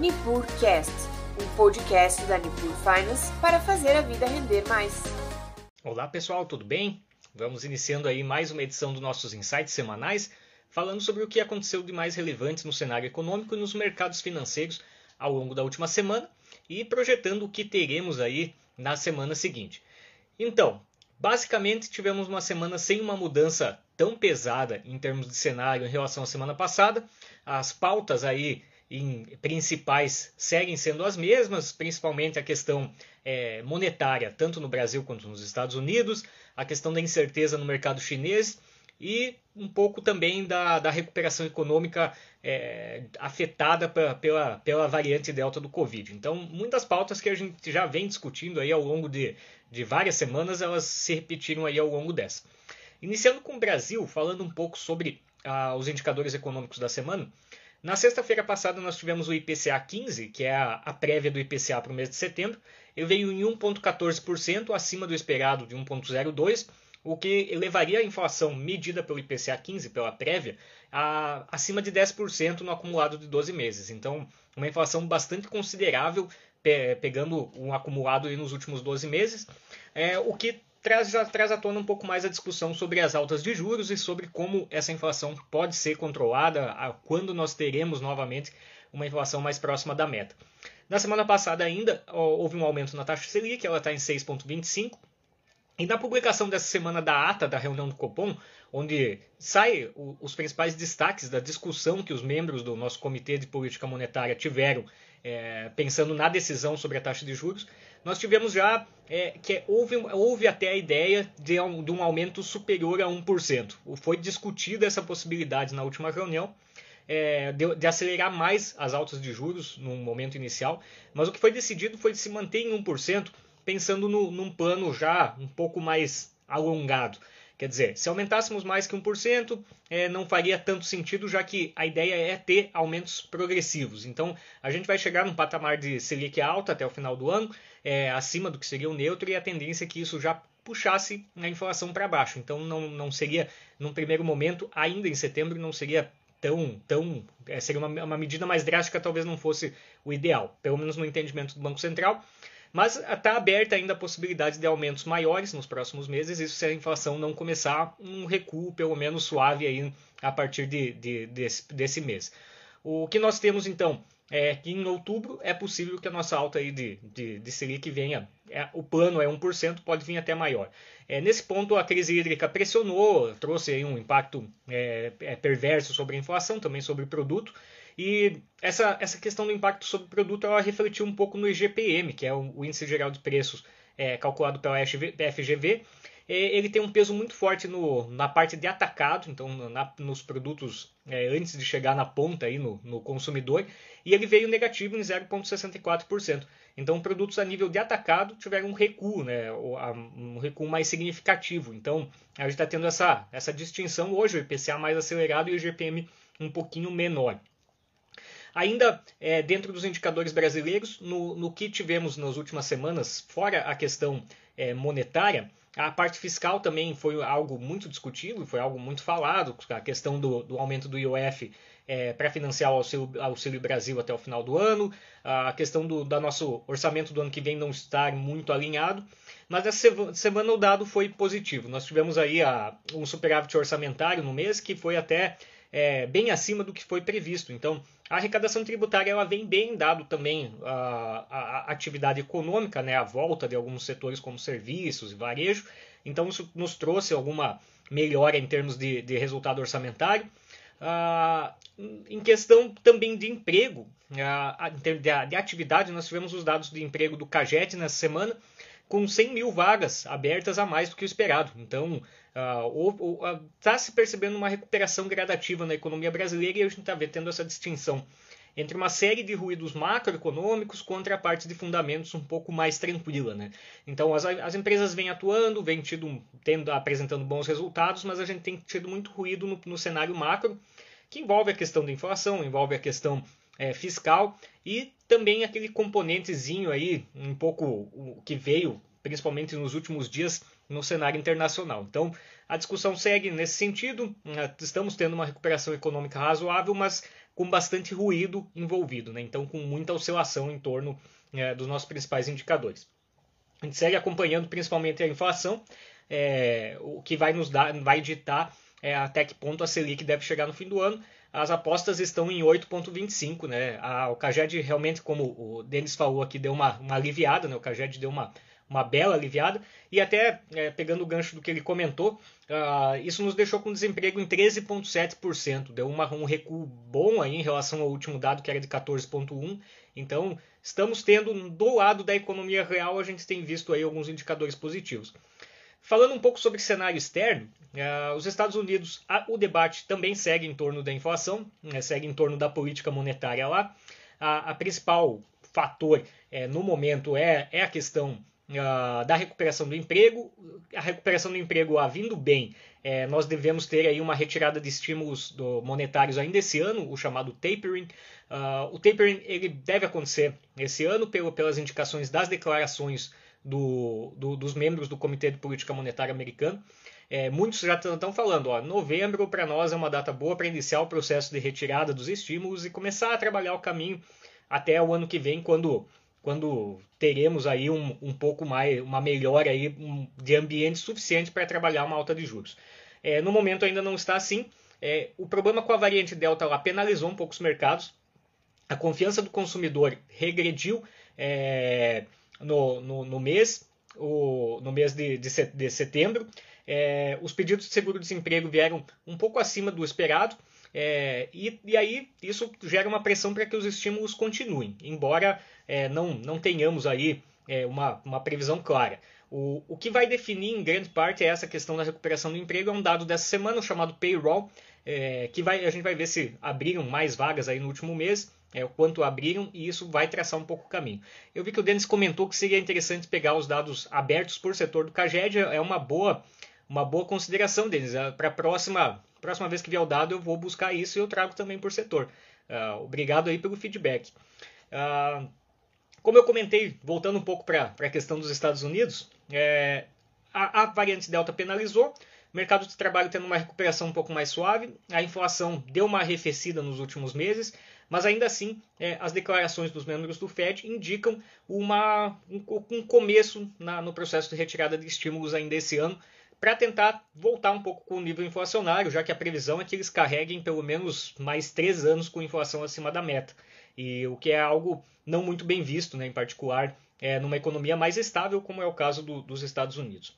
NipurCast, um podcast da Nipur Finance para fazer a vida render mais. Olá pessoal, tudo bem? Vamos iniciando aí mais uma edição dos nossos insights semanais, falando sobre o que aconteceu de mais relevante no cenário econômico e nos mercados financeiros ao longo da última semana e projetando o que teremos aí na semana seguinte. Então, basicamente tivemos uma semana sem uma mudança tão pesada em termos de cenário em relação à semana passada. As pautas aí em, principais seguem sendo as mesmas, principalmente a questão é, monetária, tanto no Brasil quanto nos Estados Unidos, a questão da incerteza no mercado chinês e um pouco também da, da recuperação econômica é, afetada pela, pela, pela, variante delta do Covid. Então, muitas pautas que a gente já vem discutindo aí ao longo de, de várias semanas, elas se repetiram aí ao longo dessa. Iniciando com o Brasil, falando um pouco sobre ah, os indicadores econômicos da semana, na sexta-feira passada nós tivemos o IPCA 15, que é a, prévia do IPCA para o mês de setembro. Ele veio em 1,14%, acima do esperado de 1,02%, o que elevaria a inflação medida pelo IPCA 15, pela prévia, a, acima de 10% no acumulado de 12 meses. Então, uma inflação bastante considerável, pe, pegando um acumulado nos últimos 12 meses, é, o que traz, traz à tona um pouco mais a discussão sobre as altas de juros e sobre como essa inflação pode ser controlada, quando nós teremos novamente uma inflação mais próxima da meta. Na semana passada ainda houve um aumento na taxa Selic, ela está em 6,25%. E na publicação dessa semana da ata da reunião do Copom, onde sai os principais destaques da discussão que os membros do nosso Comitê de Política Monetária tiveram é, pensando na decisão sobre a taxa de juros, nós tivemos já é, que houve, houve até a ideia de um, de um aumento superior a 1%. Foi discutida essa possibilidade na última reunião. É, de, de, acelerar mais as altas de juros no momento inicial, mas o que foi decidido foi de se manter em 1%, pensando no, num plano já um pouco mais alongado. Quer dizer, se aumentássemos mais que 1%, é, não faria tanto sentido, já que a ideia é ter aumentos progressivos. Então, a gente vai chegar num patamar de Selic alta até o final do ano, é, acima do que seria o neutro, e a tendência é que isso já puxasse a inflação para baixo. Então, não, não seria, num primeiro momento, ainda em setembro, não seria tão. tão é, seria uma, uma medida mais drástica, talvez não fosse o ideal, pelo menos no entendimento do Banco Central. Mas está aberta ainda a possibilidade de aumentos maiores nos próximos meses, isso se a inflação não começar um recuo, pelo menos suave, aí, a partir de, de, desse, desse mês. O que nós temos então é que em outubro é possível que a nossa alta aí de, de, de Selic venha. É, o plano é 1%, pode vir até maior. É, nesse ponto, a crise hídrica pressionou, trouxe um impacto é, é perverso sobre a inflação, também sobre o produto. E essa, essa questão do impacto sobre o produto ela refletiu um pouco no IGPM, que é o, o Índice Geral de Preços é, calculado pela FGV. Ele tem um peso muito forte no, na parte de atacado, então na, nos produtos é, antes de chegar na ponta aí no, no consumidor, e ele veio negativo em 0,64%. Então, produtos a nível de atacado tiveram um recuo, né, um recuo mais significativo. Então, a gente está tendo essa, essa distinção hoje, o IPCA mais acelerado e o IGPM um pouquinho menor. Ainda é, dentro dos indicadores brasileiros, no, no, que tivemos nas últimas semanas, fora a questão é, monetária, a parte fiscal também foi algo muito discutido, foi algo muito falado, a questão do, do aumento do IOF é, para financiar o auxílio, auxílio, Brasil até o final do ano, a questão do, do nosso orçamento do ano que vem não estar muito alinhado, mas essa semana o dado foi positivo. Nós tivemos aí a, um superávit orçamentário no mês que foi até é, bem acima do que foi previsto. Então, a arrecadação tributária ela vem bem dado também a, a, atividade econômica, né, a volta de alguns setores como serviços e varejo. Então, isso nos trouxe alguma melhora em termos de, de resultado orçamentário. Ah, em questão também de emprego, ah, de, de atividade, nós tivemos os dados de emprego do CAGET nessa semana, com 100 mil vagas abertas a mais do que o esperado. Então, está uh, se percebendo uma recuperação gradativa na economia brasileira e a gente está tendo essa distinção entre uma série de ruídos macroeconômicos contra a parte de fundamentos um pouco mais tranquila. Né? Então, as, as empresas vêm atuando, vêm tido, tendo, apresentando bons resultados, mas a gente tem tido muito ruído no, no cenário macro, que envolve a questão da inflação, envolve a questão é, fiscal e também aquele componentezinho aí, um pouco o que veio, principalmente nos últimos dias, no cenário internacional. Então, a discussão segue nesse sentido. Estamos tendo uma recuperação econômica razoável, mas com bastante ruído envolvido, né? então com muita oscilação em torno é, dos nossos principais indicadores. A gente segue acompanhando principalmente a inflação, é, o que vai nos dar, vai ditar é, até que ponto a Selic deve chegar no fim do ano. As apostas estão em 8,25, né? O Caged realmente, como o Denis falou aqui, deu uma, uma aliviada, né? O Caged deu uma, uma bela aliviada. E até, é, pegando o gancho do que ele comentou, uh, isso nos deixou com desemprego em 13,7%. Deu uma, um recuo bom aí em relação ao último dado, que era de 14,1%. Então, estamos tendo, do lado da economia real, a gente tem visto aí alguns indicadores positivos. Falando um pouco sobre cenário externo, uh, os Estados Unidos, a, o debate também segue em torno da inflação, né, segue em torno da política monetária lá. A, a principal fator é, no momento é, é a questão uh, da recuperação do emprego. A recuperação do emprego lá vindo bem, é, nós devemos ter aí uma retirada de estímulos do, monetários ainda esse ano, o chamado tapering. Uh, o tapering ele deve acontecer esse ano pelo, pelas indicações das declarações do, do, dos membros do Comitê de Política Monetária americano. É, muitos já estão falando, ó, novembro para nós é uma data boa para iniciar o processo de retirada dos estímulos e começar a trabalhar o caminho até o ano que vem, quando, quando teremos aí um, um pouco mais, uma melhora aí de ambiente suficiente para trabalhar uma alta de juros. É, no momento ainda não está assim. É, o problema com a variante Delta lá penalizou um pouco os mercados. A confiança do consumidor regrediu. É, no, no, no mês, o, no mês de, de, setembro. É, os pedidos de seguro-desemprego vieram um pouco acima do esperado. É, e, e, aí isso gera uma pressão para que os estímulos continuem, embora é, não, não tenhamos aí é, uma, uma previsão clara. O, o que vai definir em grande parte é essa questão da recuperação do emprego, é um dado dessa semana chamado payroll, é, que vai, a gente vai ver se abriram mais vagas aí no último mês é, o quanto abriram e isso vai traçar um pouco o caminho. Eu vi que o Denis comentou que seria interessante pegar os dados abertos por setor do CAGED, é uma boa, uma boa consideração, Denis. É, Para a próxima, próxima vez que vier o dado, eu vou buscar isso e eu trago também por setor. Uh, obrigado aí pelo feedback. Uh, como eu comentei, voltando um pouco para a questão dos Estados Unidos, é, a, a variante Delta penalizou, o mercado de trabalho tendo uma recuperação um pouco mais suave, a inflação deu uma arrefecida nos últimos meses, mas ainda assim, é, as declarações dos membros do Fed indicam uma, um, um começo na, no processo de retirada de estímulos ainda esse ano, para tentar voltar um pouco com o nível inflacionário, já que a previsão é que eles carreguem pelo menos mais três anos com inflação acima da meta. E o que é algo não muito bem visto, né, em particular é, numa economia mais estável, como é o caso do, dos Estados Unidos.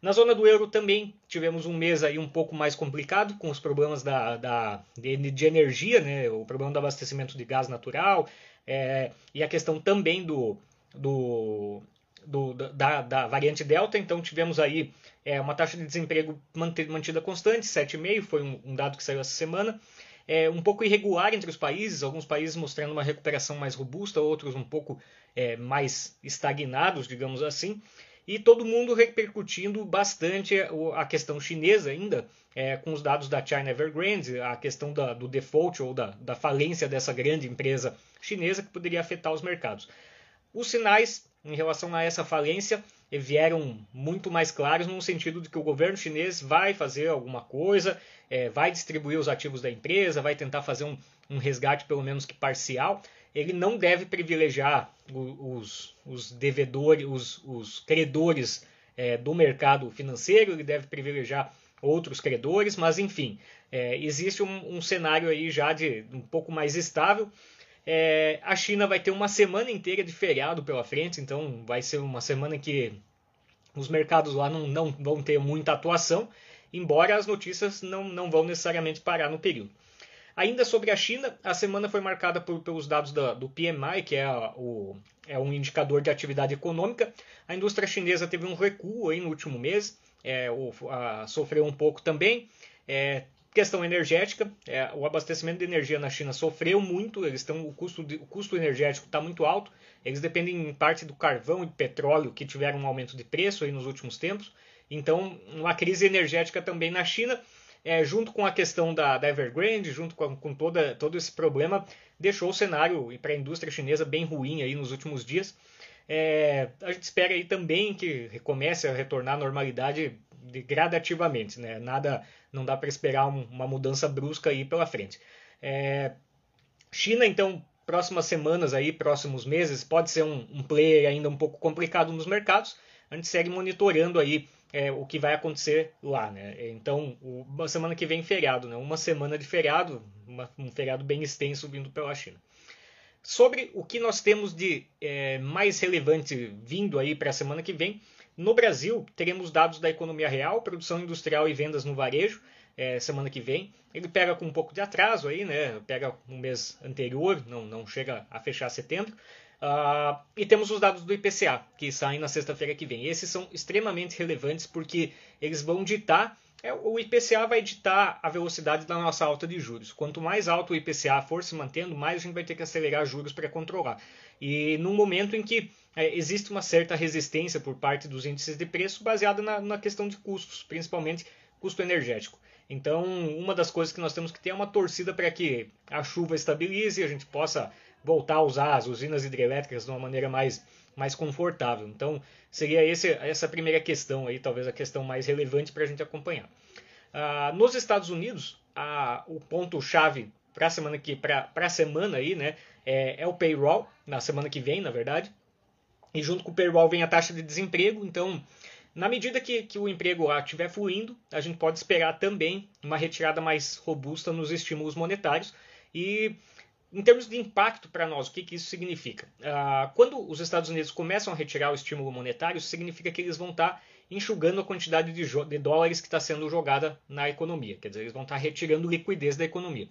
Na zona do euro também tivemos um mês aí um pouco mais complicado, com os problemas da, da de, de, energia, né, o problema do abastecimento de gás natural é, e a questão também do, do, do da, da, variante Delta. Então tivemos aí é, uma taxa de desemprego mantida constante, 7,5, foi um, um, dado que saiu essa semana. É, um pouco irregular entre os países, alguns países mostrando uma recuperação mais robusta, outros um pouco é, mais estagnados, digamos assim e todo mundo repercutindo bastante a questão chinesa ainda, é, com os dados da China Evergrande, a questão da, do default ou da, da falência dessa grande empresa chinesa que poderia afetar os mercados. Os sinais em relação a essa falência vieram muito mais claros no sentido de que o governo chinês vai fazer alguma coisa, é, vai distribuir os ativos da empresa, vai tentar fazer um, um resgate pelo menos que parcial, ele não deve privilegiar os, os devedores, os, os credores é, do mercado financeiro, ele deve privilegiar outros credores, mas enfim, é, existe um, um, cenário aí já de um pouco mais estável. É, a China vai ter uma semana inteira de feriado pela frente, então vai ser uma semana que os mercados lá não, não vão ter muita atuação, embora as notícias não, não vão necessariamente parar no período. Ainda sobre a China, a semana foi marcada por, pelos dados da, do PMI, que é, o, é um indicador de atividade econômica. A indústria chinesa teve um recuo aí no último mês, é, o, a, sofreu um pouco também. É, questão energética, é, o abastecimento de energia na China sofreu muito, eles estão, o, custo de, o custo energético está muito alto, eles dependem em parte do carvão e petróleo que tiveram um aumento de preço aí nos últimos tempos. Então, uma crise energética também na China é, junto com a questão da, da Evergrande, junto com, com toda, todo esse problema, deixou o cenário para a indústria chinesa bem ruim aí nos últimos dias. É, a gente espera aí também que comece a retornar à normalidade de, gradativamente, né? Nada, não dá para esperar um, uma mudança brusca aí pela frente. É, China, então, próximas semanas aí, próximos meses, pode ser um, um player ainda um pouco complicado nos mercados. A gente segue monitorando aí é, o que vai acontecer lá, né? Então, uma semana que vem feriado, né? Uma semana de feriado, uma, um feriado bem extenso vindo pela China. Sobre o que nós temos de é, mais relevante vindo aí para a semana que vem, no Brasil teremos dados da economia real, produção industrial e vendas no varejo é, semana que vem. Ele pega com um pouco de atraso aí, né? Pega um mês anterior, não, não chega a fechar setembro. Uh, e temos os dados do IPCA, que saem na sexta-feira que vem. Esses são extremamente relevantes porque eles vão ditar é, o IPCA vai ditar a velocidade da nossa alta de juros. Quanto mais alto o IPCA for se mantendo, mais a gente vai ter que acelerar juros para controlar. E num momento em que é, existe uma certa resistência por parte dos índices de preço baseada na, na questão de custos, principalmente custo energético. Então, uma das coisas que nós temos que ter é uma torcida para que a chuva estabilize e a gente possa voltar a usar as usinas hidrelétricas de uma maneira mais mais confortável. Então, seria esse, essa primeira questão aí, talvez a questão mais relevante para a gente acompanhar. Uh, nos Estados Unidos, uh, o ponto-chave para a semana que para a semana aí, né, é, é, o payroll na semana que vem, na verdade. E junto com o payroll vem a taxa de desemprego. Então, na medida que, que o emprego lá estiver fluindo, a gente pode esperar também uma retirada mais robusta nos estímulos monetários. E em termos de impacto para nós, o que, que isso significa? Uh, quando os Estados Unidos começam a retirar o estímulo monetário, isso significa que eles vão estar tá enxugando a quantidade de, de dólares que está sendo jogada na economia. Quer dizer, eles vão estar tá retirando liquidez da economia.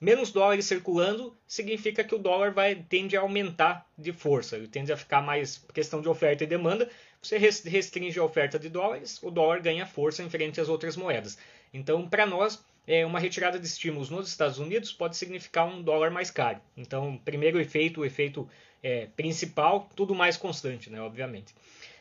Menos dólares circulando significa que o dólar vai tende a aumentar de força, ele tende a ficar mais questão de oferta e demanda. Você restringe a oferta de dólares, o dólar ganha força em frente às outras moedas. Então, para nós, uma retirada de estímulos nos Estados Unidos pode significar um dólar mais caro. Então, primeiro efeito, o efeito é, principal, tudo mais constante, né, obviamente.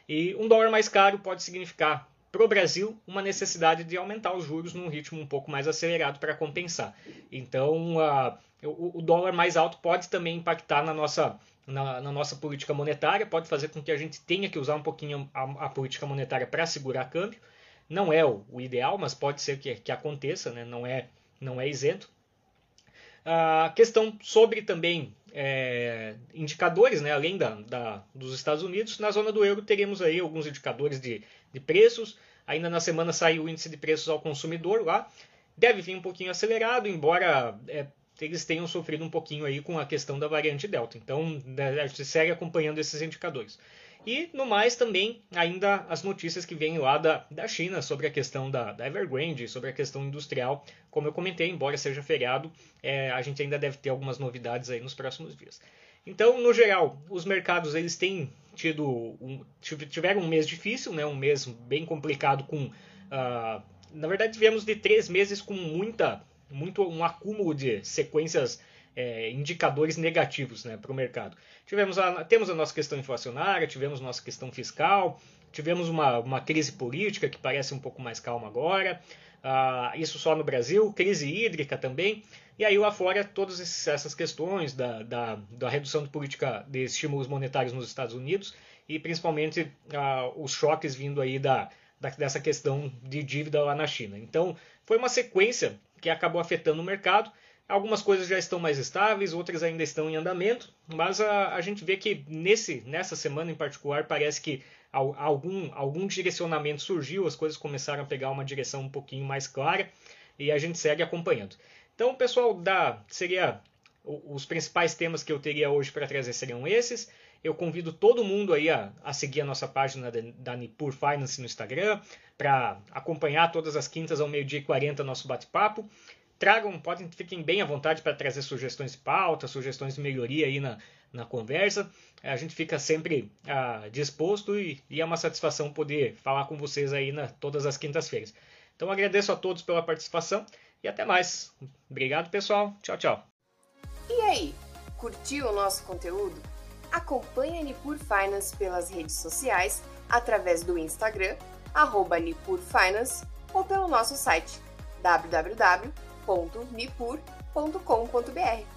E um dólar mais caro pode significar para o Brasil uma necessidade de aumentar os juros num ritmo um pouco mais acelerado para compensar. Então, a, o, o, dólar mais alto pode também impactar na nossa, na, na, nossa política monetária, pode fazer com que a gente tenha que usar um pouquinho a, a política monetária para segurar câmbio. Não é o, ideal, mas pode ser que, que aconteça, né? não, é, não é isento. A questão sobre também é, indicadores, né, além da, da, dos Estados Unidos, na zona do euro teremos aí alguns indicadores de, de preços. Ainda na semana saiu o índice de preços ao consumidor lá. Deve vir um pouquinho acelerado, embora é, eles tenham sofrido um pouquinho aí com a questão da variante Delta. Então, né, a gente segue acompanhando esses indicadores. E no mais também ainda as notícias que vêm lá da, da China sobre a questão da, da Evergrande, sobre a questão industrial. Como eu comentei, embora seja feriado, é, a gente ainda deve ter algumas novidades aí nos próximos dias. Então, no geral, os mercados eles têm tido um, tiveram um mês difícil, né, um mês bem complicado com uh, na verdade tivemos de três meses com muita muito um acúmulo de sequências é, indicadores negativos né, para o mercado. Tivemos a, temos a nossa questão inflacionária, tivemos nossa questão fiscal, tivemos uma, uma crise política que parece um pouco mais calma agora, ah, isso só no Brasil, crise hídrica também, e aí lá fora todas essas questões da, da, da redução de política de estímulos monetários nos Estados Unidos e principalmente ah, os choques vindo aí da, da, dessa questão de dívida lá na China. Então foi uma sequência que acabou afetando o mercado Algumas coisas já estão mais estáveis, outras ainda estão em andamento, mas a, a gente vê que nesse, nessa semana em particular parece que algum, algum direcionamento surgiu, as coisas começaram a pegar uma direção um pouquinho mais clara e a gente segue acompanhando. Então, pessoal, da, seria os principais temas que eu teria hoje para trazer seriam esses. Eu convido todo mundo aí a, a seguir a nossa página da, da Nipur Finance no Instagram para acompanhar todas as quintas ao meio-dia e 40 nosso bate-papo tragam, podem, fiquem bem à vontade para trazer sugestões de pauta, sugestões de melhoria aí na, na conversa. A gente fica sempre ah, disposto e, e, é uma satisfação poder falar com vocês aí na, todas as quintas-feiras. Então agradeço a todos pela participação e até mais. Obrigado, pessoal. Tchau, tchau. E aí, curtiu o nosso conteúdo? Acompanhe a Nipur Finance pelas redes sociais, através do Instagram, arroba Nipur Finance, ou pelo nosso site www www.nipur.com.br.